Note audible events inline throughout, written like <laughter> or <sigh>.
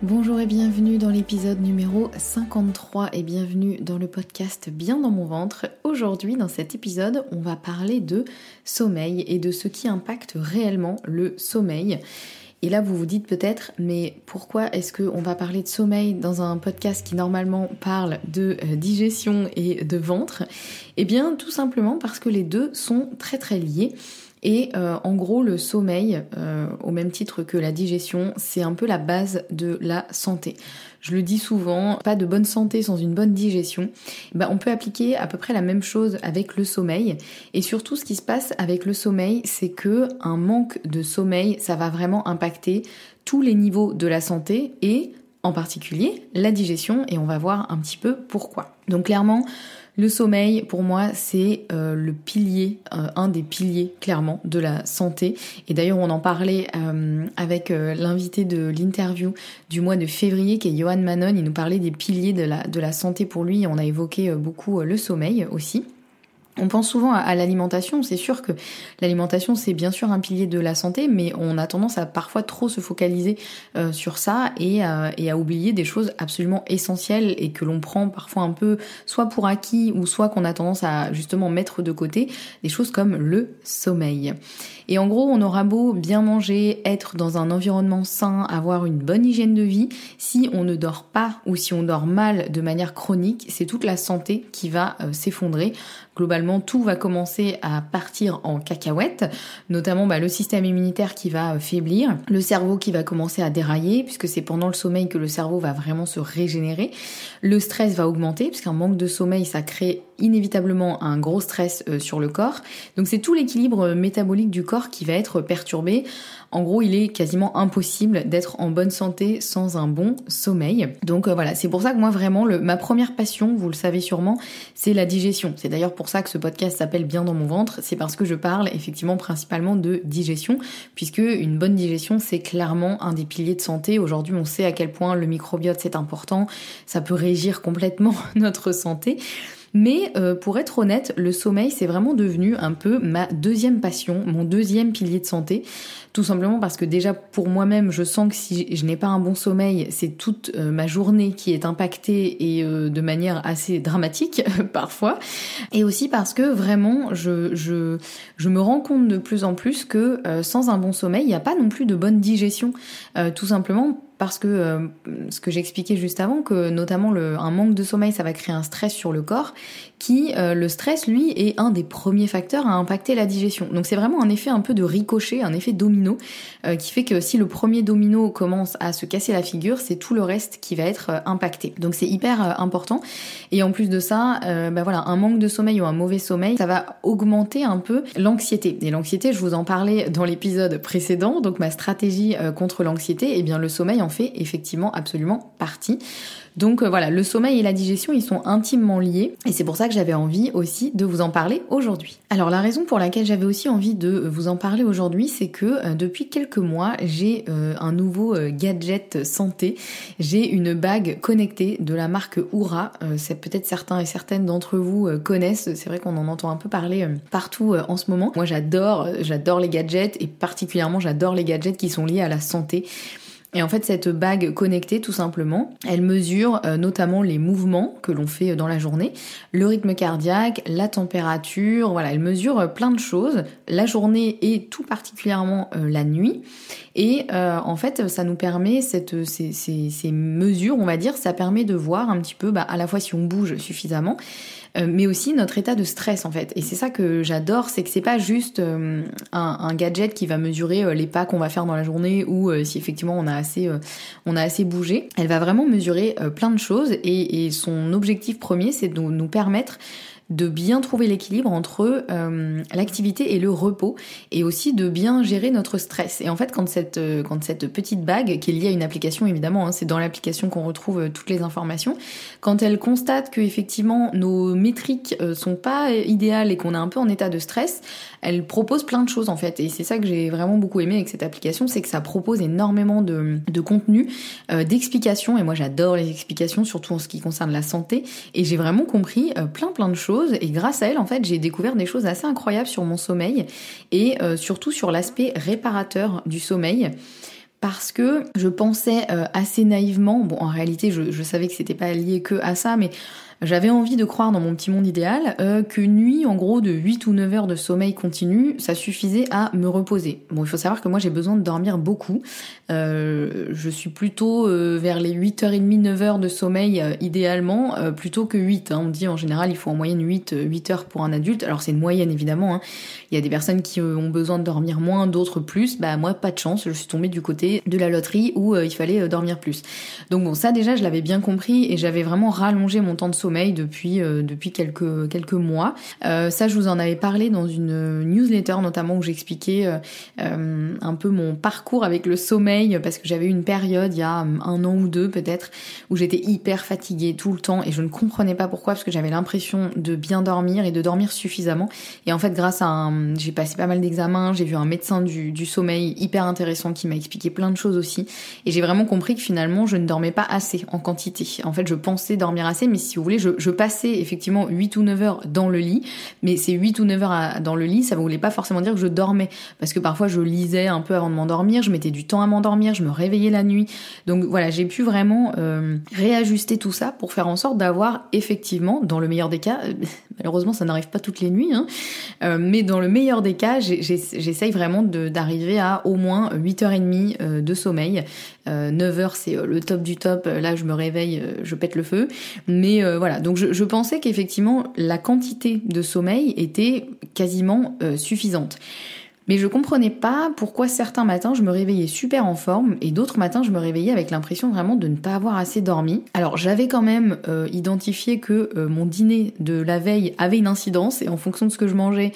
Bonjour et bienvenue dans l'épisode numéro 53 et bienvenue dans le podcast Bien dans mon ventre. Aujourd'hui dans cet épisode on va parler de sommeil et de ce qui impacte réellement le sommeil. Et là vous vous dites peut-être mais pourquoi est-ce qu'on va parler de sommeil dans un podcast qui normalement parle de euh, digestion et de ventre? Eh bien tout simplement parce que les deux sont très très liés. Et euh, en gros, le sommeil, euh, au même titre que la digestion, c'est un peu la base de la santé. Je le dis souvent, pas de bonne santé sans une bonne digestion. Bah, on peut appliquer à peu près la même chose avec le sommeil. Et surtout, ce qui se passe avec le sommeil, c'est que un manque de sommeil, ça va vraiment impacter tous les niveaux de la santé et en particulier la digestion. Et on va voir un petit peu pourquoi. Donc clairement, le sommeil, pour moi, c'est euh, le pilier, euh, un des piliers clairement de la santé. Et d'ailleurs, on en parlait euh, avec l'invité de l'interview du mois de février, qui est Johan Manon. Il nous parlait des piliers de la, de la santé pour lui. On a évoqué beaucoup le sommeil aussi. On pense souvent à, l'alimentation, c'est sûr que l'alimentation c'est bien sûr un pilier de la santé, mais on a tendance à parfois trop se focaliser euh, sur ça et, et, à oublier des choses absolument essentielles et que l'on prend parfois un peu soit pour acquis ou soit qu'on a tendance à justement mettre de côté, des choses comme le sommeil. Et en gros, on aura beau bien manger, être dans un environnement sain, avoir une bonne hygiène de vie, si on ne dort pas ou si on dort mal de manière chronique, c'est toute la santé qui va euh, s'effondrer. Globalement, tout va commencer à partir en cacahuète, notamment bah, le système immunitaire qui va euh, faiblir, le cerveau qui va commencer à dérailler, puisque c'est pendant le sommeil que le cerveau va vraiment se régénérer, le stress va augmenter, puisqu'un manque de sommeil, ça crée inévitablement un gros stress euh, sur le corps. Donc c'est tout l'équilibre métabolique du corps qui va être perturbé. En gros, il est quasiment impossible d'être en bonne santé sans un bon sommeil. Donc euh, voilà, c'est pour ça que moi vraiment, ma première passion, vous le savez sûrement, c'est la digestion. C'est d'ailleurs pour ça que ce podcast s'appelle Bien dans mon ventre. C'est parce que je parle effectivement principalement de digestion, puisque une bonne digestion, c'est clairement un des piliers de santé. Aujourd'hui, on sait à quel point le microbiote c'est important. Ça peut régir complètement <laughs> notre santé. Mais euh, pour être honnête, le sommeil, c'est vraiment devenu un peu ma deuxième passion, mon deuxième pilier de santé. Tout simplement parce que déjà pour moi-même, je sens que si je n'ai pas un bon sommeil, c'est toute euh, ma journée qui est impactée et euh, de manière assez dramatique <laughs> parfois. Et aussi parce que vraiment, je, je, je me rends compte de plus en plus que sans un bon sommeil, il n'y a pas non plus de bonne digestion. tout simplement parce que ce que j'expliquais juste avant, que notamment un manque de sommeil, ça va créer un stress sur le corps, qui le stress, lui, est un des premiers facteurs à impacter la digestion. Donc c'est vraiment un effet un peu de ricochet, un effet domino, qui fait que si le premier domino commence à se casser la figure, c'est tout le reste qui va être impacté. Donc c'est hyper important. Et en plus de ça, bah voilà, un manque de sommeil ou un mauvais sommeil, ça va augmenter un peu l'anxiété. Et l'anxiété, je vous en parlais dans l'épisode précédent, donc ma stratégie euh, contre l'anxiété, et eh bien le sommeil en fait effectivement absolument partie. Donc euh, voilà, le sommeil et la digestion, ils sont intimement liés et c'est pour ça que j'avais envie aussi de vous en parler aujourd'hui. Alors la raison pour laquelle j'avais aussi envie de vous en parler aujourd'hui, c'est que euh, depuis quelques mois, j'ai un nouveau gadget santé. J'ai une bague connectée de la marque Oura. c'est peut-être certains et certaines d'entre vous connaissent. C'est vrai qu'on en entend un peu parler partout en ce moment. Moi, j'adore, j'adore les gadgets et particulièrement j'adore les gadgets qui sont liés à la santé. Et en fait, cette bague connectée, tout simplement, elle mesure euh, notamment les mouvements que l'on fait dans la journée, le rythme cardiaque, la température, voilà, elle mesure euh, plein de choses, la journée et tout particulièrement euh, la nuit. Et en fait, ça nous permet, cette, ces, ces, ces, mesures, on va dire, ça permet de voir un petit peu bah, à la fois si on bouge suffisamment, euh, mais aussi notre état de stress en fait. Et c'est ça que j'adore, c'est que c'est pas juste euh, un, gadget qui va mesurer euh, les pas qu'on va faire dans la journée ou si effectivement on a assez, on a assez bougé. Elle va vraiment mesurer plein de choses et son objectif premier, c'est de nous permettre de bien trouver l'équilibre entre euh, l'activité et le repos et aussi de bien gérer notre stress. Et en fait, quand cette, euh, quand cette petite bague, qui est liée à une application évidemment, hein, c'est dans l'application qu'on retrouve euh, toutes les informations, quand elle constate que effectivement nos métriques sont pas idéales et qu'on est un peu en état de stress, elle propose plein de choses en fait. Et c'est ça que j'ai vraiment beaucoup aimé avec cette application, c'est que ça propose énormément de, de contenu, d'explications. Et moi j'adore les explications, surtout en ce qui concerne la santé. Et j'ai vraiment compris plein plein de choses et grâce à elle en fait j'ai découvert des choses assez incroyables sur mon sommeil et euh, surtout sur l'aspect réparateur du sommeil. Parce que je pensais euh, assez naïvement, bon en réalité je, je savais que c'était pas lié que à ça, mais j'avais envie de croire dans mon petit monde idéal euh, que nuit, en gros, de 8 ou 9 heures de sommeil continu, ça suffisait à me reposer. Bon, il faut savoir que moi, j'ai besoin de dormir beaucoup. Euh, je suis plutôt euh, vers les 8h30, 9 heures de sommeil, idéalement, plutôt que 8. Hein. On dit en général, il faut en moyenne 8, 8 heures pour un adulte. Alors, c'est une moyenne, évidemment. Hein. Il y a des personnes qui ont besoin de dormir moins, d'autres plus. Bah, moi, pas de chance. Je suis tombée du côté de la loterie où il fallait dormir plus. Donc bon, ça, déjà, je l'avais bien compris et j'avais vraiment rallongé mon temps de sommeil depuis, euh, depuis quelques, quelques mois. Euh, ça, je vous en avais parlé dans une newsletter notamment où j'expliquais euh, un peu mon parcours avec le sommeil parce que j'avais eu une période il y a un an ou deux peut-être où j'étais hyper fatiguée tout le temps et je ne comprenais pas pourquoi parce que j'avais l'impression de bien dormir et de dormir suffisamment. Et en fait, grâce à un, j'ai passé pas mal d'examens, j'ai vu un médecin du, du sommeil hyper intéressant qui m'a expliqué plein de choses aussi et j'ai vraiment compris que finalement je ne dormais pas assez en quantité. En fait, je pensais dormir assez, mais si vous voulez, je, passais effectivement 8 ou 9 heures dans le lit, mais ces 8 ou 9 heures dans le lit, ça ne voulait pas forcément dire que je dormais, parce que parfois je lisais un peu avant de m'endormir, je mettais du temps à m'endormir, je me réveillais la nuit. Donc voilà, j'ai pu vraiment euh, réajuster tout ça pour faire en sorte d'avoir effectivement, dans le meilleur des cas, euh, malheureusement ça n'arrive pas toutes les nuits, hein, euh, mais dans le meilleur des cas, j'essaye vraiment d'arriver à au moins 8h30 de sommeil. 9h c'est le top du top, là je me réveille, je pète le feu. Mais voilà, donc je, pensais qu'effectivement la quantité de sommeil était quasiment euh, suffisante. Mais je comprenais pas pourquoi certains matins je me réveillais super en forme et d'autres matins je me réveillais avec l'impression vraiment de ne pas avoir assez dormi. Alors j'avais quand même euh, identifié que euh, mon dîner de la veille avait une incidence et en fonction de ce que je mangeais,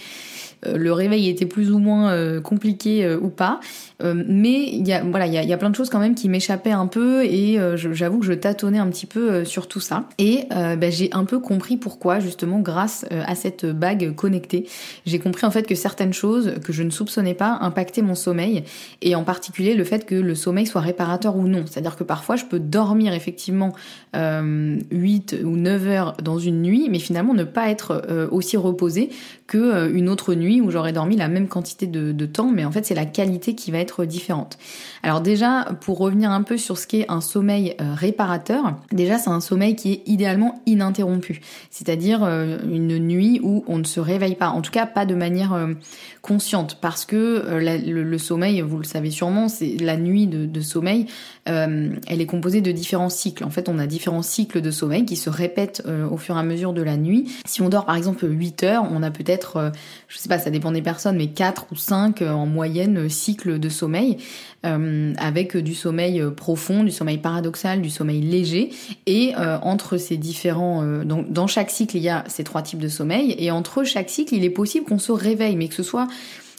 le réveil était plus ou moins euh, compliqué euh, ou pas. mais il y a voilà, il y a, plein de choses quand même qui m'échappaient un peu et j'avoue que je tâtonnais un petit peu sur tout ça. Et bah, j'ai un peu compris pourquoi justement grâce à cette bague connectée, j'ai compris en fait que certaines choses que je ne soupçonnais pas impactaient mon sommeil et en particulier le fait que le sommeil soit réparateur ou non. C'est-à-dire que parfois je peux dormir effectivement 8 ou 9 heures dans une nuit, mais finalement ne pas être aussi reposé que une autre nuit où j'aurais dormi la même quantité de, temps, mais en fait c'est la qualité qui va être différente. Alors déjà, pour revenir un peu sur ce qu'est un sommeil euh, réparateur, déjà c'est un sommeil qui est idéalement ininterrompu, c'est-à-dire euh, une nuit où on ne se réveille pas, en tout cas pas de manière euh, consciente, parce que le, sommeil, vous le savez sûrement, c'est la nuit de, sommeil, elle est composée de différents cycles. En fait, on a différents cycles de sommeil qui se répètent au fur et à mesure de la nuit. Si on dort par exemple 8 heures, on a peut-être, je sais pas, ça dépend des personnes, mais 4 ou 5 en moyenne cycles de sommeil. Euh, avec du sommeil euh, profond, du sommeil paradoxal, du sommeil léger. Et euh, entre ces différents... donc dans chaque cycle, il y a ces trois types de sommeil. Et entre chaque cycle, il est possible qu'on se réveille, mais que ce soit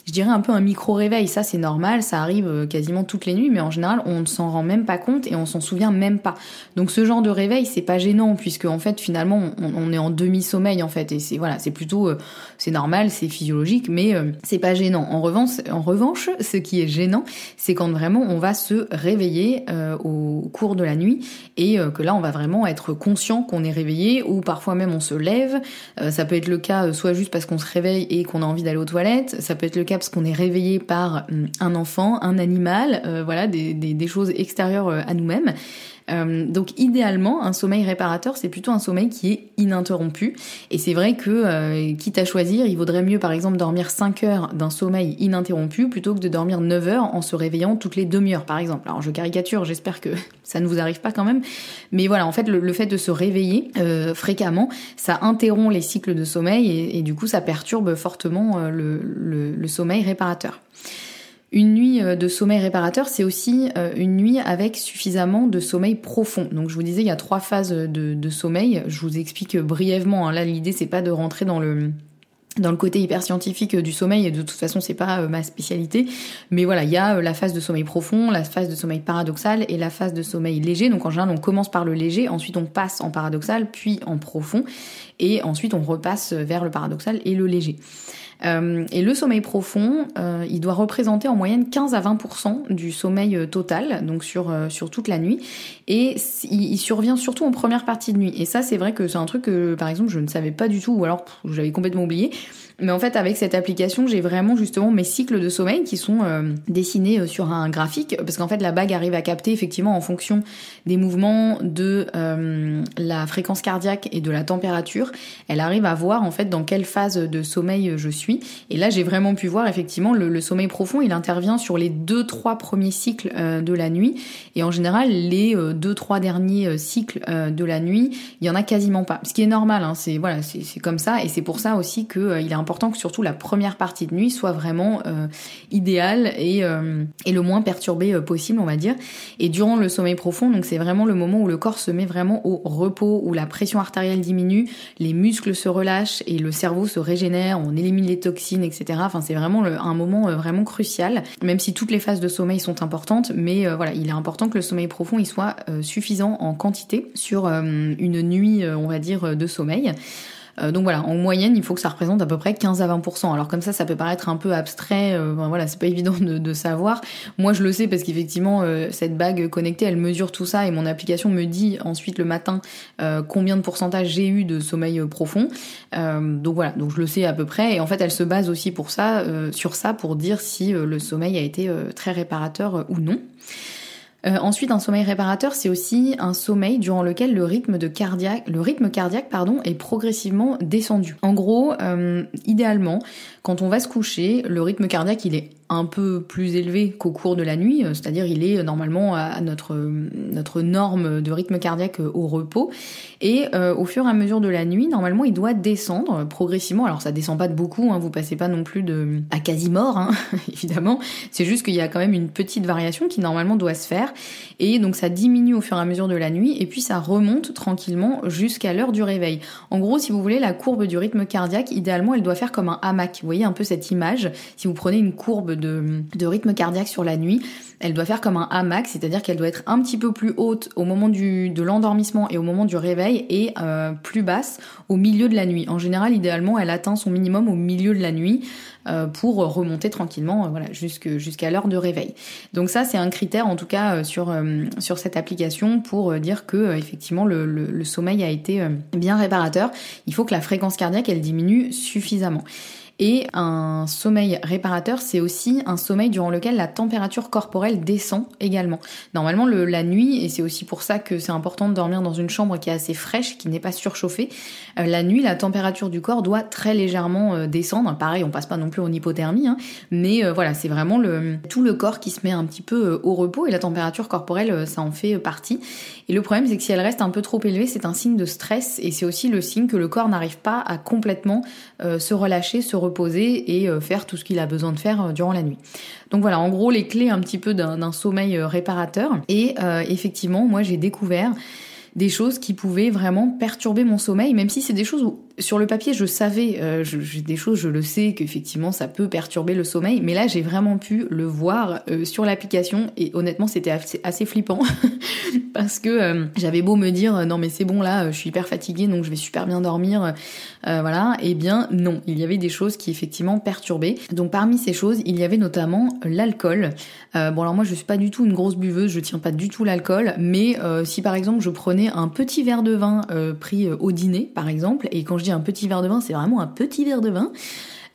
je dirais un peu un micro-réveil. Ça, c'est normal, ça arrive euh, quasiment toutes les nuits, mais en général, on ne s'en rend même pas compte et on s'en souvient même pas. Donc, ce genre de réveil, c'est pas gênant, puisque en fait, finalement, on, est en demi-sommeil, en fait, et c'est voilà, c'est plutôt, euh, c'est normal, c'est physiologique, mais euh, c'est pas gênant. En revanche, ce qui est gênant, c'est quand vraiment on va se réveiller au cours de la nuit et que là, on va vraiment être conscient qu'on est réveillé, ou parfois même on se lève. ça peut être le cas soit juste parce qu'on se réveille et qu'on a envie d'aller aux toilettes, ça peut être le cas parce qu'on est réveillé par hum, un enfant, un animal, euh, voilà, des, choses extérieures euh, à nous-mêmes. Euh, donc idéalement, un sommeil réparateur, c'est plutôt un sommeil qui est ininterrompu. Et c'est vrai que, quitte à choisir, il vaudrait mieux par exemple dormir 5 heures d'un sommeil ininterrompu plutôt que de dormir 9 heures en se réveillant toutes les demi-heures par exemple. Alors je caricature, j'espère que <laughs> ça ne vous arrive pas quand même. Mais voilà, en fait, le, fait de se réveiller fréquemment, ça interrompt les cycles de sommeil et, du coup ça perturbe fortement le, le sommeil réparateur. Une nuit euh, de sommeil réparateur, c'est aussi euh, une nuit avec suffisamment de sommeil profond. Donc je vous disais, il y a trois phases de, sommeil. Je vous explique brièvement. Hein. Là, l'idée c'est pas de rentrer dans le dans le côté hyper scientifique du sommeil, de toute façon c'est pas euh, ma spécialité, mais voilà, il y a la phase de sommeil profond, la phase de sommeil paradoxal et la phase de sommeil léger. Donc en général on commence par le léger, ensuite on passe en paradoxal, puis en profond, et ensuite on repasse vers le paradoxal et le léger. Euh, et le sommeil profond, euh, il doit représenter en moyenne 15 à 20% du sommeil euh, total, donc sur, sur toute la nuit. Et il, survient surtout en première partie de nuit. Et ça, c'est vrai que c'est un truc que, par exemple, je ne savais pas du tout, ou alors j'avais complètement oublié. Mais en fait, avec cette application, j'ai vraiment justement mes cycles de sommeil qui sont dessinés sur un graphique, parce qu'en fait, la bague arrive à capter effectivement en fonction des mouvements, de la fréquence cardiaque et de la température. Elle arrive à voir en fait dans quelle phase de sommeil je suis et là, j'ai vraiment pu voir effectivement le, sommeil profond, il intervient sur les deux trois premiers cycles euh, de la nuit. Et en général, les euh, deux trois derniers euh, cycles de la nuit, il y en a quasiment pas. Ce qui est normal, hein, c'est voilà, c'est comme ça. Et c'est pour ça aussi que il est important que surtout la première partie de nuit soit vraiment idéale et, et le moins perturbée possible, on va dire. Et durant le sommeil profond, donc c'est vraiment le moment où le corps se met vraiment au repos, où la pression artérielle diminue, les muscles se relâchent et le cerveau se régénère, on élimine les toxines, etc. Enfin, c'est vraiment un moment euh, vraiment crucial, même si toutes les phases de sommeil sont importantes, mais euh, voilà, il est important que le sommeil profond il soit euh, suffisant en quantité sur une nuit, on va dire, de sommeil. Euh, donc voilà, en moyenne, il faut que ça représente à peu près 15 à 20%. Alors comme ça, ça peut paraître un peu abstrait, euh, voilà, c'est pas <laughs> évident de, savoir. Moi, je le sais parce qu'effectivement, euh, cette bague connectée, elle mesure tout ça et mon application me dit ensuite le matin combien de pourcentage j'ai eu de sommeil profond. donc voilà, donc je le sais à peu près. Et en fait, elle se base aussi pour ça, sur ça, pour dire si le sommeil a été très réparateur ou non. Euh, ensuite, un sommeil réparateur, c'est aussi un sommeil durant lequel le rythme cardiaque, le rythme cardiaque, pardon, est progressivement descendu. En gros, euh, idéalement, quand on va se coucher, le rythme cardiaque, il est un peu plus élevé qu'au cours de la nuit, euh, c'est-à-dire il est normalement à notre, notre norme de rythme cardiaque au repos. Et euh, au fur et à mesure de la nuit, normalement, il doit descendre progressivement. Alors ça descend pas de beaucoup, hein, vous passez pas non plus de à quasi mort, hein, <laughs> évidemment. C'est juste qu'il y a quand même une petite variation qui normalement doit se faire. Et donc ça diminue au fur et à mesure de la nuit, et puis ça remonte tranquillement jusqu'à l'heure du réveil. En gros, si vous voulez, la courbe du rythme cardiaque, idéalement, elle doit faire comme un hamac. Vous voyez un peu cette image? Si vous prenez une courbe de, rythme cardiaque sur la nuit, elle doit faire comme un hamac, c'est-à-dire qu'elle doit être un petit peu plus haute au moment de l'endormissement et au moment du réveil et euh, plus basse au milieu de la nuit. En général, idéalement, elle atteint son minimum au milieu de la nuit euh, pour remonter tranquillement euh, jusqu'à l'heure de réveil. Donc ça, c'est un critère en tout cas sur, sur cette application pour dire que effectivement le, le sommeil a été bien réparateur. Il faut que la fréquence cardiaque, elle diminue suffisamment. Et un sommeil réparateur, c'est aussi un sommeil durant lequel la température corporelle descend également. Normalement, le, la nuit, et c'est aussi pour ça que c'est important de dormir dans une chambre qui est assez fraîche, qui n'est pas surchauffée, euh, la nuit, la température du corps doit très légèrement euh, descendre. Pareil, on passe pas non plus en hypothermie, hein, mais euh, voilà, c'est vraiment le, tout le corps qui se met un petit peu au repos et la température corporelle, ça en fait partie. Et le problème, c'est que si elle reste un peu trop élevée, c'est un signe de stress et c'est aussi le signe que le corps n'arrive pas à complètement se relâcher, se reposer et faire tout ce qu'il a besoin de faire durant la nuit. Donc voilà, en gros, les clés un petit peu d'un sommeil réparateur. Et effectivement, moi, j'ai découvert des choses qui pouvaient vraiment perturber mon sommeil, même si c'est des choses où sur le papier je savais, euh, j'ai des choses, je le sais qu'effectivement ça peut perturber le sommeil, mais là j'ai vraiment pu le voir euh, sur l'application et honnêtement c'était assez, flippant <laughs> parce que euh, j'avais beau me dire non mais c'est bon là, je suis hyper fatiguée donc je vais super bien dormir, voilà, et eh bien non, il y avait des choses qui effectivement perturbaient. Donc parmi ces choses, il y avait notamment l'alcool. bon alors moi je suis pas du tout une grosse buveuse, je tiens pas du tout l'alcool, mais si par exemple je prenais un petit verre de vin euh, pris euh, au dîner, par exemple, et quand un petit verre de vin, c'est vraiment un petit verre de vin,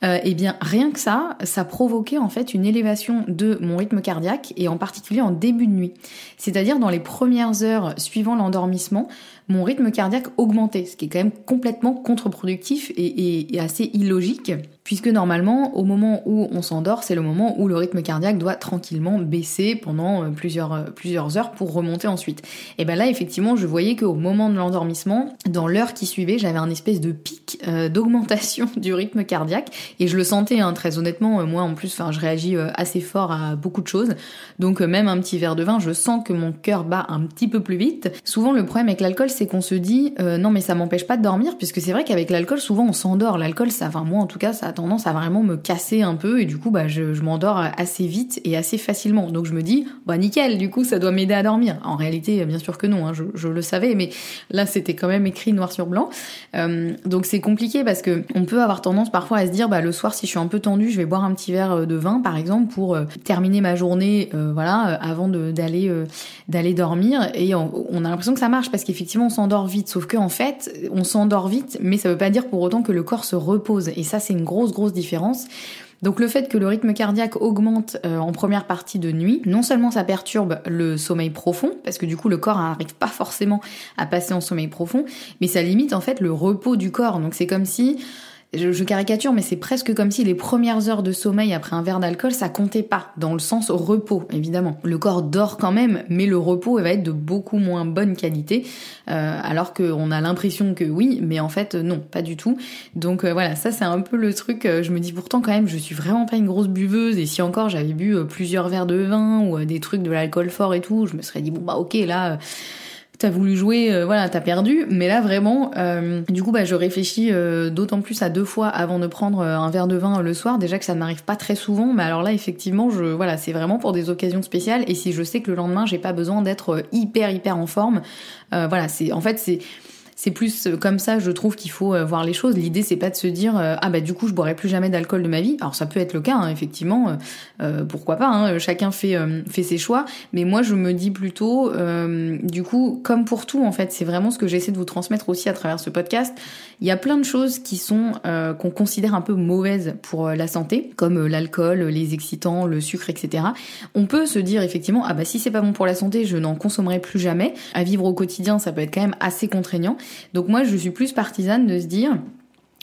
euh, eh bien rien que ça, ça provoquait en fait une élévation de mon rythme cardiaque et en particulier en début de nuit. C'est-à-dire dans les premières heures suivant l'endormissement, mon rythme cardiaque augmentait, ce qui est quand même complètement contre-productif et, assez illogique, puisque normalement, au moment où on s'endort, c'est le moment où le rythme cardiaque doit tranquillement baisser pendant euh, plusieurs, euh, plusieurs heures pour remonter ensuite. Et ben là, effectivement, je voyais qu'au moment de l'endormissement, dans l'heure qui suivait, j'avais un espèce de pic euh, d'augmentation <laughs> du rythme cardiaque, et je le sentais, hein, très honnêtement, moi en plus, je réagis assez fort à beaucoup de choses, donc même un petit verre de vin, je sens que mon cœur bat un petit peu plus vite. Souvent, le problème avec l'alcool, c'est qu'on se dit euh, non mais ça m'empêche pas de dormir puisque c'est vrai qu'avec l'alcool souvent on s'endort. L'alcool ça, enfin moi en tout cas ça a tendance à vraiment me casser un peu et du coup bah je, je m'endors assez vite et assez facilement. Donc je me dis bah nickel du coup ça doit m'aider à dormir. En réalité bien sûr que non, hein, je, je, le savais mais là c'était quand même écrit noir sur blanc. Euh, donc c'est compliqué parce que on peut avoir tendance parfois à se dire bah le soir si je suis un peu tendue je vais boire un petit verre de vin par exemple pour euh, terminer ma journée voilà avant d'aller d'aller dormir et on a l'impression que ça marche parce qu'effectivement on s'endort vite. Sauf que en fait, on s'endort vite, mais ça veut pas dire pour autant que le corps se repose. Et ça, c'est une grosse, grosse différence. Donc le fait que le rythme cardiaque augmente euh, en première partie de nuit, non seulement ça perturbe le sommeil profond, parce que du coup le corps n'arrive pas forcément à passer en sommeil profond, mais ça limite en fait le repos du corps. Donc c'est comme si je, caricature, mais c'est presque comme si les premières heures de sommeil après un verre d'alcool, ça comptait pas, dans le sens repos, évidemment. Le corps dort quand même, mais le repos va être de beaucoup moins bonne qualité, euh, alors qu'on a l'impression que oui, mais en fait non, pas du tout. Donc euh, voilà, ça c'est un peu le truc, euh, je me dis pourtant quand même, je suis vraiment pas une grosse buveuse, et si encore j'avais bu plusieurs verres de vin ou des trucs de l'alcool fort et tout, je me serais dit bon bah ok là t'as voulu jouer, euh, voilà, t'as perdu. Mais là vraiment, euh, du coup, bah, je réfléchis euh, d'autant plus à deux fois avant de prendre un verre de vin le soir. Déjà que ça m'arrive pas très souvent, mais alors là, effectivement, je, voilà, c'est vraiment pour des occasions spéciales. Et si je sais que le lendemain, j'ai pas besoin d'être hyper hyper en forme, voilà, c'est, en fait, c'est c'est plus euh, comme ça, je trouve qu'il faut euh, voir les choses. L'idée, c'est pas de se dire euh, ah bah du coup je boirai plus jamais d'alcool de ma vie. Alors ça peut être le cas, hein, effectivement, pourquoi pas. Hein, chacun fait fait ses choix, mais moi je me dis plutôt, du coup, comme pour tout en fait, c'est vraiment ce que j'essaie de vous transmettre aussi à travers ce podcast. Il y a plein de choses qui sont qu'on considère un peu mauvaises pour la santé, comme l'alcool, les excitants, le sucre, etc. On peut se dire effectivement ah bah si c'est pas bon pour la santé, je n'en consommerai plus jamais. À vivre au quotidien, ça peut être quand même assez contraignant. Donc moi, je suis plus partisane de se dire,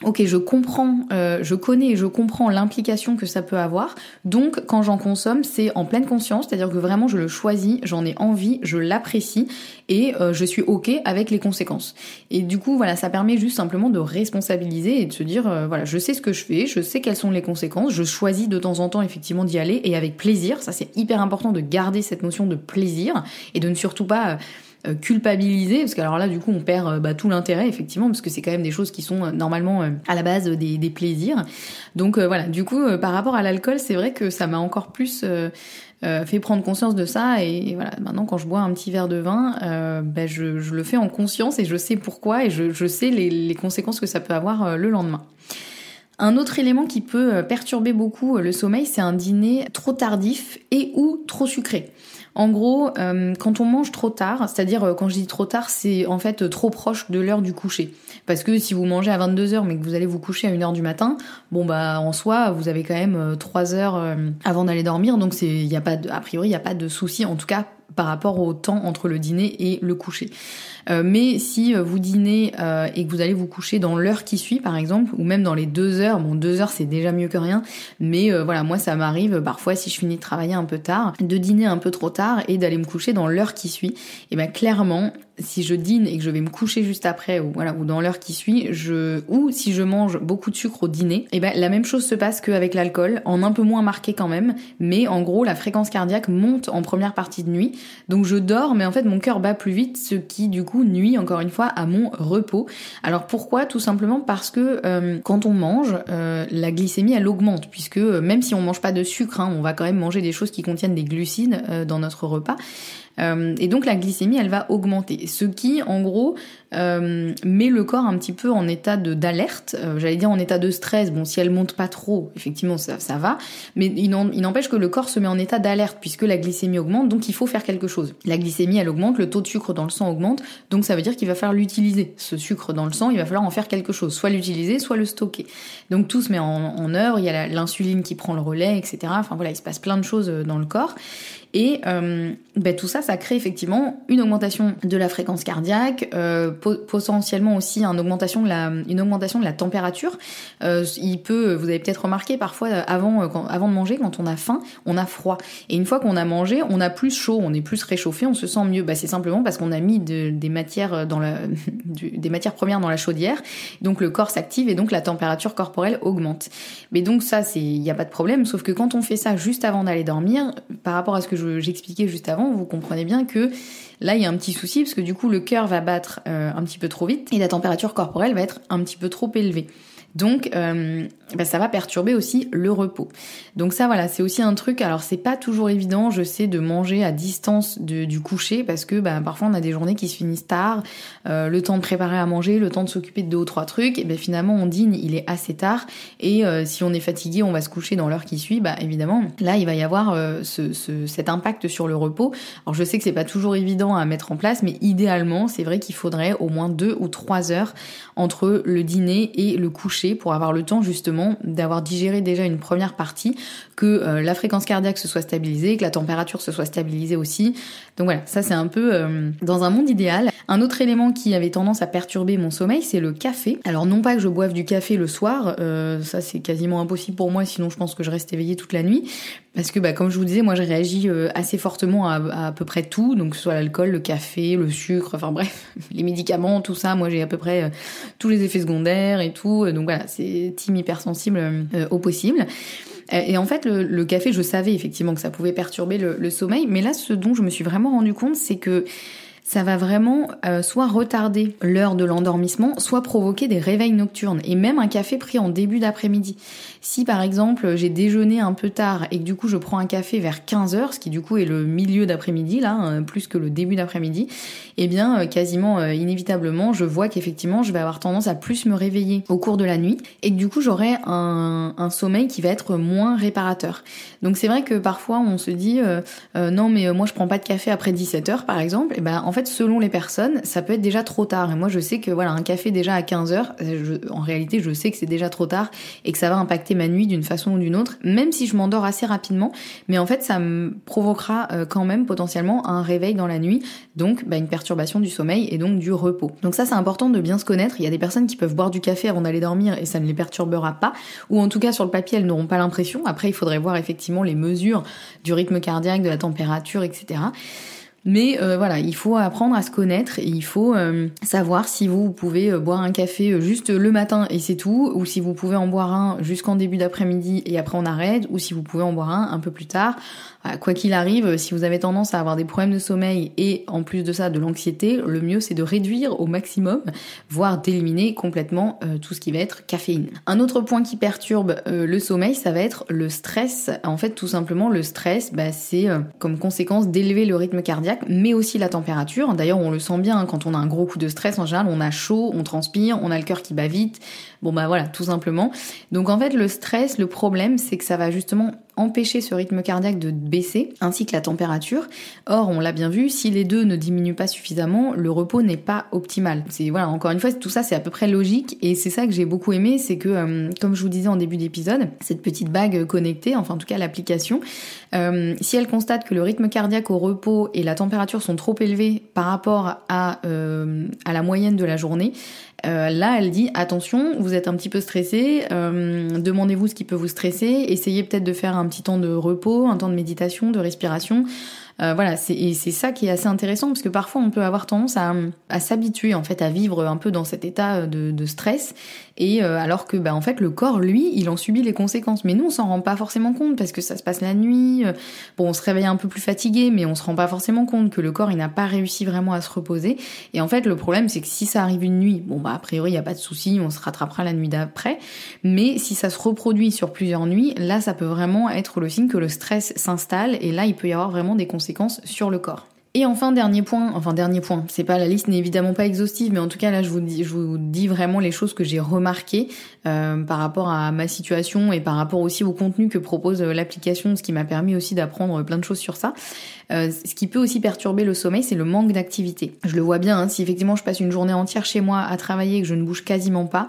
Ok, je comprends, euh, je connais et je comprends l'implication que ça peut avoir. Donc, quand j'en consomme, c'est en pleine conscience, c'est-à-dire que vraiment je le choisis, j'en ai envie, je l'apprécie et euh, je suis ok avec les conséquences. Et du coup, voilà, ça permet juste simplement de responsabiliser et de se dire, euh, voilà, je sais ce que je fais, je sais quelles sont les conséquences, je choisis de temps en temps effectivement d'y aller et avec plaisir. Ça, c'est hyper important de garder cette notion de plaisir et de ne surtout pas culpabiliser, parce que alors là du coup on perd euh, bah, tout l'intérêt effectivement, parce que c'est quand même des choses qui sont euh, normalement à la base des, plaisirs. Donc voilà, du coup par rapport à l'alcool, c'est vrai que ça m'a encore plus fait prendre conscience de ça et, voilà maintenant quand je bois un petit verre de vin bah, je, je, le fais en conscience et je sais pourquoi et je, je sais les, les, conséquences que ça peut avoir le lendemain. Un autre élément qui peut perturber beaucoup le sommeil, c'est un dîner trop tardif et ou trop sucré. En gros, euh, quand on mange trop tard, c'est-à-dire euh, quand je dis trop tard, c'est en fait trop proche de l'heure du coucher. Parce que si vous mangez à 22h mais que vous allez vous coucher à 1h du matin, bon bah en soi, vous avez quand même 3 heures avant d'aller dormir, donc c'est y a pas de, a priori, il n'y a pas de souci en tout cas par rapport au temps entre le dîner et le coucher. Euh, mais si euh, vous dînez euh, et que vous allez vous coucher dans l'heure qui suit, par exemple, ou même dans les deux heures, bon deux heures c'est déjà mieux que rien, mais voilà moi ça m'arrive parfois si je finis de travailler un peu tard, de dîner un peu trop tard et d'aller me coucher dans l'heure qui suit. Et ben clairement si je dîne et que je vais me coucher juste après ou voilà ou dans l'heure qui suit, je ou si je mange beaucoup de sucre au dîner, et ben la même chose se passe qu'avec l'alcool, en un peu moins marqué quand même, mais en gros la fréquence cardiaque monte en première partie de nuit. Donc je dors mais en fait mon cœur bat plus vite, ce qui du coup nuit encore une fois à mon repos. Alors pourquoi? Tout simplement parce que euh, quand on mange, euh, la glycémie elle augmente puisque euh, même si on mange pas de sucre, hein, on va quand même manger des choses qui contiennent des glucides dans notre repas. Euh, et donc la glycémie, elle va augmenter. Ce qui, en gros, euh, met le corps un petit peu en état de d'alerte. Euh, j'allais dire en état de stress. Bon, si elle monte pas trop, effectivement, ça, ça va. Mais il n'empêche que le corps se met en état d'alerte puisque la glycémie augmente. Donc il faut faire quelque chose. La glycémie, elle augmente, le taux de sucre dans le sang augmente. Donc ça veut dire qu'il va falloir l'utiliser. Ce sucre dans le sang, il va falloir en faire quelque chose. Soit l'utiliser, soit le stocker. Donc tout se met en, en œuvre. Il y a l'insuline qui prend le relais, etc. Enfin voilà, il se passe plein de choses dans le corps. Et euh, ben, tout ça, ça crée effectivement une augmentation de la fréquence cardiaque, euh, potentiellement aussi une augmentation de la, température. Euh, il peut, vous avez peut-être remarqué parfois avant, de manger, quand on a faim, on a froid. Et une fois qu'on a mangé, on a plus chaud, on est plus réchauffé, on se sent mieux. Ben, c'est simplement parce qu'on a mis <laughs> des matières premières dans la chaudière. Donc le corps s'active et donc la température corporelle augmente. Mais donc ça, il n'y a pas de problème. Sauf que quand on fait ça juste avant d'aller dormir, par rapport à ce que j'expliquais juste avant, vous comprenez bien que là il y a un petit souci parce que du coup le cœur va battre euh, un petit peu trop vite et la température corporelle va être un petit peu trop élevée. Donc, euh, bah, ça va perturber aussi le repos. Donc ça, voilà, c'est aussi un truc. Alors, c'est pas toujours évident, je sais, de manger à distance du coucher parce que bah, parfois on a des journées qui se finissent tard, euh, le temps de préparer à manger, le temps de s'occuper de deux ou trois trucs. Et ben finalement, on dîne, il est assez tard. Et euh, si on est fatigué, on va se coucher dans l'heure qui suit. Bah évidemment, là, il va y avoir ce, cet impact sur le repos. Alors, je sais que c'est pas toujours évident à mettre en place, mais idéalement, c'est vrai qu'il faudrait au moins deux ou trois heures entre le dîner et le coucher pour avoir le temps justement d'avoir digéré déjà une première partie, que euh, la fréquence cardiaque se soit stabilisée, que la température se soit stabilisée aussi. Donc voilà, ça c'est un peu euh, dans un monde idéal. Un autre élément qui avait tendance à perturber mon sommeil, c'est le café. Alors non pas que je boive du café le soir, euh, ça c'est quasiment impossible pour moi, sinon je pense que je reste éveillée toute la nuit. Parce que bah, comme je vous disais, moi je réagis assez fortement à, à, peu près tout, donc soit l'alcool, le café, le sucre, enfin bref, <laughs> les médicaments, tout ça, moi j'ai à peu près tous les effets secondaires et tout. Donc voilà, c'est team hypersensible euh, au possible. Euh, et en fait, le, café, je savais effectivement que ça pouvait perturber le, sommeil, mais là, ce dont je me suis vraiment rendu compte, c'est que ça va vraiment euh, soit retarder l'heure de l'endormissement, soit provoquer des réveils nocturnes, et même un café pris en début d'après-midi. Si par exemple j'ai déjeuné un peu tard et que du coup je prends un café vers 15h, ce qui du coup est le milieu d'après-midi là, hein, plus que le début d'après-midi, eh bien euh, quasiment euh, inévitablement je vois qu'effectivement je vais avoir tendance à plus me réveiller au cours de la nuit et que du coup j'aurai un, sommeil qui va être moins réparateur. Donc c'est vrai que parfois on se dit euh, non mais moi je prends pas de café après 17h par exemple, et ben en fait selon les personnes ça peut être déjà trop tard et moi je sais que voilà un café déjà à 15h, en réalité je sais que c'est déjà trop tard et que ça va impacter ma nuit d'une façon ou d'une autre, même si je m'endors assez rapidement, mais en fait ça me provoquera euh, quand même potentiellement un réveil dans la nuit, donc bah, une perturbation du sommeil et donc du repos. Donc ça c'est important de bien se connaître, il y a des personnes qui peuvent boire du café avant d'aller dormir et ça ne les perturbera pas, ou en tout cas sur le papier elles n'auront pas l'impression, après il faudrait voir effectivement les mesures du rythme cardiaque, de la température, etc. Mais euh, voilà, il faut apprendre à se connaître et il faut euh, savoir si vous, pouvez euh, boire un café juste le matin et c'est tout, ou si vous pouvez en boire un jusqu'en début d'après-midi et après on arrête, ou si vous pouvez en boire un un peu plus tard. Quoi qu'il arrive, si vous avez tendance à avoir des problèmes de sommeil et en plus de ça de l'anxiété, le mieux c'est de réduire au maximum, voire d'éliminer complètement tout ce qui va être caféine. Un autre point qui perturbe le sommeil, ça va être le stress. En fait, tout simplement, le stress, bah, c'est comme conséquence d'élever le rythme cardiaque mais aussi la température. D'ailleurs, on le sent bien hein, quand on a un gros coup de stress. En général, on a chaud, on transpire, on a le cœur qui bat vite. Bon bah voilà, tout simplement. Donc en fait, le stress, le problème, c'est que ça va justement empêcher ce rythme cardiaque de baisser, ainsi que la température. Or, on l'a bien vu, si les deux ne diminuent pas suffisamment, le repos n'est pas optimal. C'est voilà, encore une fois, tout ça c'est à peu près logique et c'est ça que j'ai beaucoup aimé, c'est que euh, comme je vous disais en début d'épisode, cette petite bague connectée, enfin en tout cas l'application, euh, si elle constate que le rythme cardiaque au repos et la température sont trop élevés par rapport euh, à la moyenne de la journée, euh, là, elle dit attention, vous êtes un petit peu stressé, euh, demandez-vous ce qui peut vous stresser, essayez peut-être de faire un petit temps de repos, un temps de méditation, de respiration. Euh, voilà, c'est, et c'est ça qui est assez intéressant parce que parfois on peut avoir tendance à, à s'habituer en fait à vivre un peu dans cet état de, de stress. Et euh, alors que bah en fait le corps lui il en subit les conséquences. Mais nous on s'en rend pas forcément compte parce que ça se passe la nuit euh, bon on se réveille un peu plus fatigué mais on se rend pas forcément compte que le corps il n'a pas réussi vraiment à se reposer. Et en fait le problème c'est que si ça arrive une nuit bon bah a priori il y a pas de souci on se rattrapera la nuit d'après. Mais si ça se reproduit sur plusieurs nuits là ça peut vraiment être le signe que le stress s'installe. Et là il peut y avoir vraiment des conséquences sur le corps. Et enfin, dernier point, enfin dernier point, c'est pas la liste n'est évidemment pas exhaustive, mais en tout cas là je vous dis, vraiment les choses que j'ai remarquées euh, par rapport à ma situation et par rapport aussi au contenu que propose euh, l'application, ce qui m'a permis aussi d'apprendre plein de choses sur ça. Euh, ce qui peut aussi perturber le sommeil, c'est le manque d'activité. Je le vois bien, hein, si effectivement je passe une journée entière chez moi à travailler et que je ne bouge quasiment pas,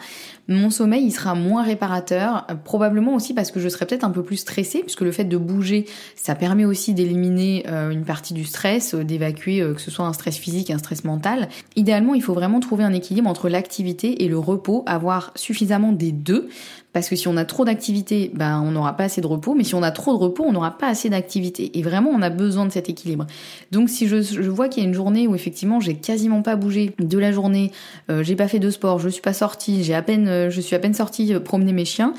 mon sommeil il sera moins réparateur, euh, probablement aussi parce que je serai peut-être un peu plus stressée, puisque le fait de bouger, ça permet aussi d'éliminer euh, une partie du stress, d'évacuer que ce soit un stress physique, un stress mental. Idéalement, il faut vraiment trouver un équilibre entre l'activité et le repos, avoir suffisamment des deux, parce que si on a trop d'activité, ben on n'aura pas assez de repos, mais si on a trop de repos, on n'aura pas assez d'activité. Et vraiment, on a besoin de cet équilibre. Donc si je, vois qu'il y a une journée où effectivement j'ai quasiment pas bougé de la journée, euh, j'ai pas fait de sport, je suis pas sortie, j'ai à peine, euh, je suis à peine sortie euh, promener mes chiens,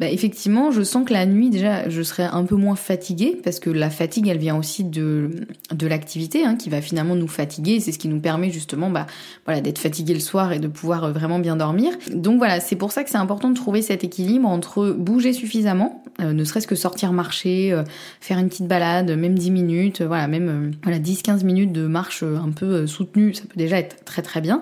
ben effectivement, je sens que la nuit déjà, je serai un peu moins fatiguée parce que la fatigue, elle vient aussi de de l'activité hein, qui va finalement nous fatiguer. C'est ce qui nous permet justement, bah voilà, d'être fatigué le soir et de pouvoir vraiment bien dormir. Donc voilà, c'est pour ça que c'est important de trouver cet équilibre entre bouger suffisamment, euh, ne serait-ce que sortir marcher, euh, faire une petite balade, même 10 minutes, euh, voilà, même voilà 10-15 minutes de marche un peu soutenue, ça peut déjà être très très bien.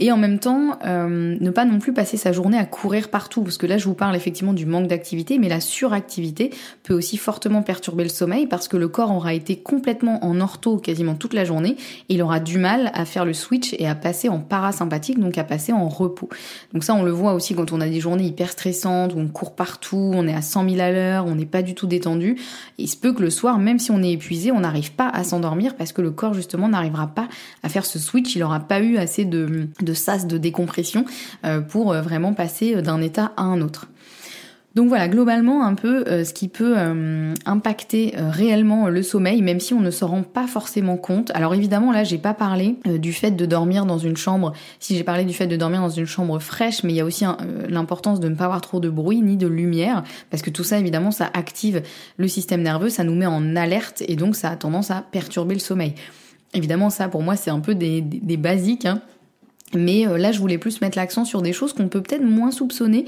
Et en même temps, ne pas non plus passer sa journée à courir partout, parce que là je vous parle effectivement du manque d'activité, mais la suractivité peut aussi fortement perturber le sommeil parce que le corps aura été complètement en ortho quasiment toute la journée, et il aura du mal à faire le switch et à passer en parasympathique, donc à passer en repos. Donc ça on le voit aussi quand on a des journées hyper stressantes où on court partout, on est à 100 000 à l'heure, on n'est pas du tout détendu. il se peut que le soir, même si on est épuisé, on n'arrive pas à s'endormir parce que le corps justement n'arrivera pas à faire ce switch, il n'aura pas eu assez de sas de décompression euh, pour euh, vraiment passer d'un état à un autre. Donc voilà, globalement un peu euh, ce qui peut euh, impacter euh, réellement le sommeil, même si on ne s'en rend pas forcément compte. Alors évidemment là, j'ai pas parlé du fait de dormir dans une chambre. Si j'ai parlé du fait de dormir dans une chambre fraîche, mais il y a aussi l'importance de ne pas avoir trop de bruit ni de lumière, parce que tout ça évidemment ça active le système nerveux, ça nous met en alerte et donc ça a tendance à perturber le sommeil. Évidemment ça pour moi c'est un peu des, des basiques. Hein. Mais euh, là, je voulais plus mettre l'accent sur des choses qu'on peut peut-être moins soupçonner.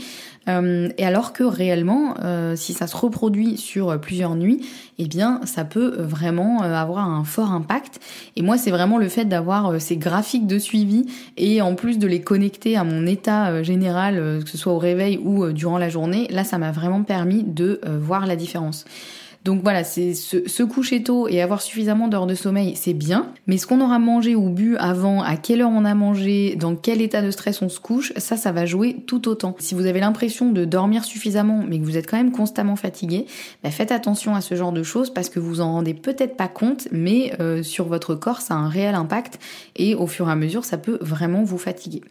Euh, et alors que réellement, euh, si ça se reproduit sur plusieurs nuits, eh bien, ça peut vraiment avoir un fort impact. Et moi, c'est vraiment le fait d'avoir ces graphiques de suivi et en plus de les connecter à mon état général, que ce soit au réveil ou durant la journée. Là, ça m'a vraiment permis de voir la différence. Donc voilà, c'est se, coucher tôt et avoir suffisamment d'heures de sommeil, c'est bien. Mais ce qu'on aura mangé ou bu avant, à quelle heure on a mangé, dans quel état de stress on se couche, ça, ça va jouer tout autant. Si vous avez l'impression de dormir suffisamment, mais que vous êtes quand même constamment fatigué, bah faites attention à ce genre de choses parce que vous en rendez peut-être pas compte, mais euh, sur votre corps, ça a un réel impact et au fur et à mesure, ça peut vraiment vous fatiguer.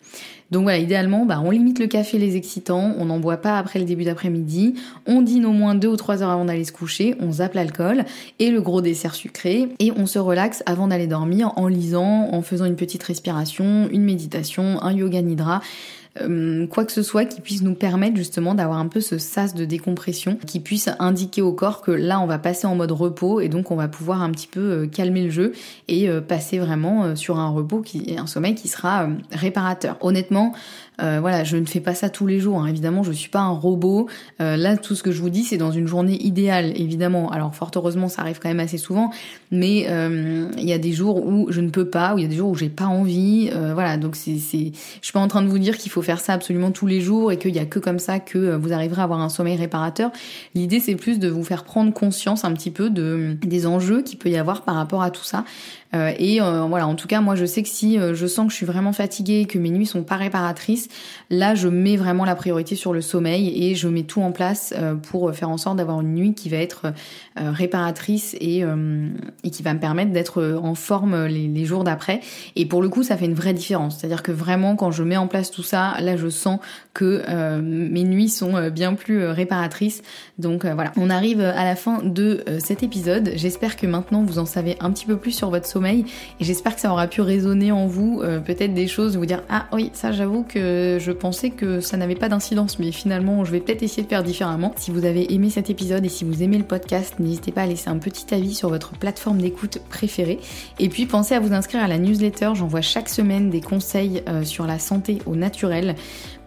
Donc voilà, idéalement, bah, on limite le café, les excitants, on n'en boit pas après le début d'après-midi, on dîne au moins deux ou trois heures avant d'aller se coucher, on zappe l'alcool et le gros dessert sucré, et on se relaxe avant d'aller dormir en lisant, en faisant une petite respiration, une méditation, un yoga nidra. Euh, quoi que ce soit qui puisse nous permettre justement d'avoir un peu ce sas de décompression, qui puisse indiquer au corps que là on va passer en mode repos et donc on va pouvoir un petit peu euh, calmer le jeu et euh, passer vraiment sur un repos qui un sommeil qui sera réparateur. Honnêtement, voilà, je ne fais pas ça tous les jours. Hein. Évidemment, je suis pas un robot. là, tout ce que je vous dis, c'est dans une journée idéale, évidemment. Alors, fort heureusement, ça arrive quand même assez souvent, mais il y a des jours où je ne peux pas, ou il y a des jours où j'ai pas envie. voilà, donc c'est, c'est, je suis pas en train de vous dire qu'il faut faire ça absolument tous les jours et qu'il y a que comme ça que vous arriverez à avoir un sommeil réparateur. L'idée, c'est plus de vous faire prendre conscience un petit peu de des enjeux qu'il peut y avoir par rapport à tout ça. Euh, et euh, voilà, en tout cas, moi je sais que si euh, je sens que je suis vraiment fatiguée, que mes nuits sont pas réparatrices, là je mets vraiment la priorité sur le sommeil et je mets tout en place pour faire en sorte d'avoir une nuit qui va être réparatrice et, et qui va me permettre d'être en forme les, jours d'après. Et pour le coup, ça fait une vraie différence. C'est-à-dire que vraiment, quand je mets en place tout ça, là je sens que mes nuits sont bien plus réparatrices. Donc voilà, on arrive à la fin de cet épisode. J'espère que maintenant vous en savez un petit peu plus sur votre sommeil et j'espère que ça aura pu résonner en vous euh, peut-être des choses, vous dire ah oui ça j'avoue que je pensais que ça n'avait pas d'incidence mais finalement je vais peut-être essayer de faire différemment. Si vous avez aimé cet épisode et si vous aimez le podcast, n'hésitez pas à laisser un petit avis sur votre plateforme d'écoute préférée et puis pensez à vous inscrire à la newsletter, j'envoie chaque semaine des conseils euh, sur la santé au naturel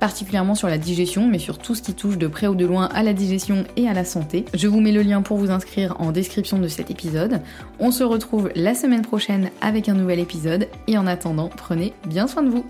particulièrement sur la digestion, mais sur tout ce qui touche de près ou de loin à la digestion et à la santé. Je vous mets le lien pour vous inscrire en description de cet épisode. On se retrouve la semaine prochaine avec un nouvel épisode, et en attendant, prenez bien soin de vous.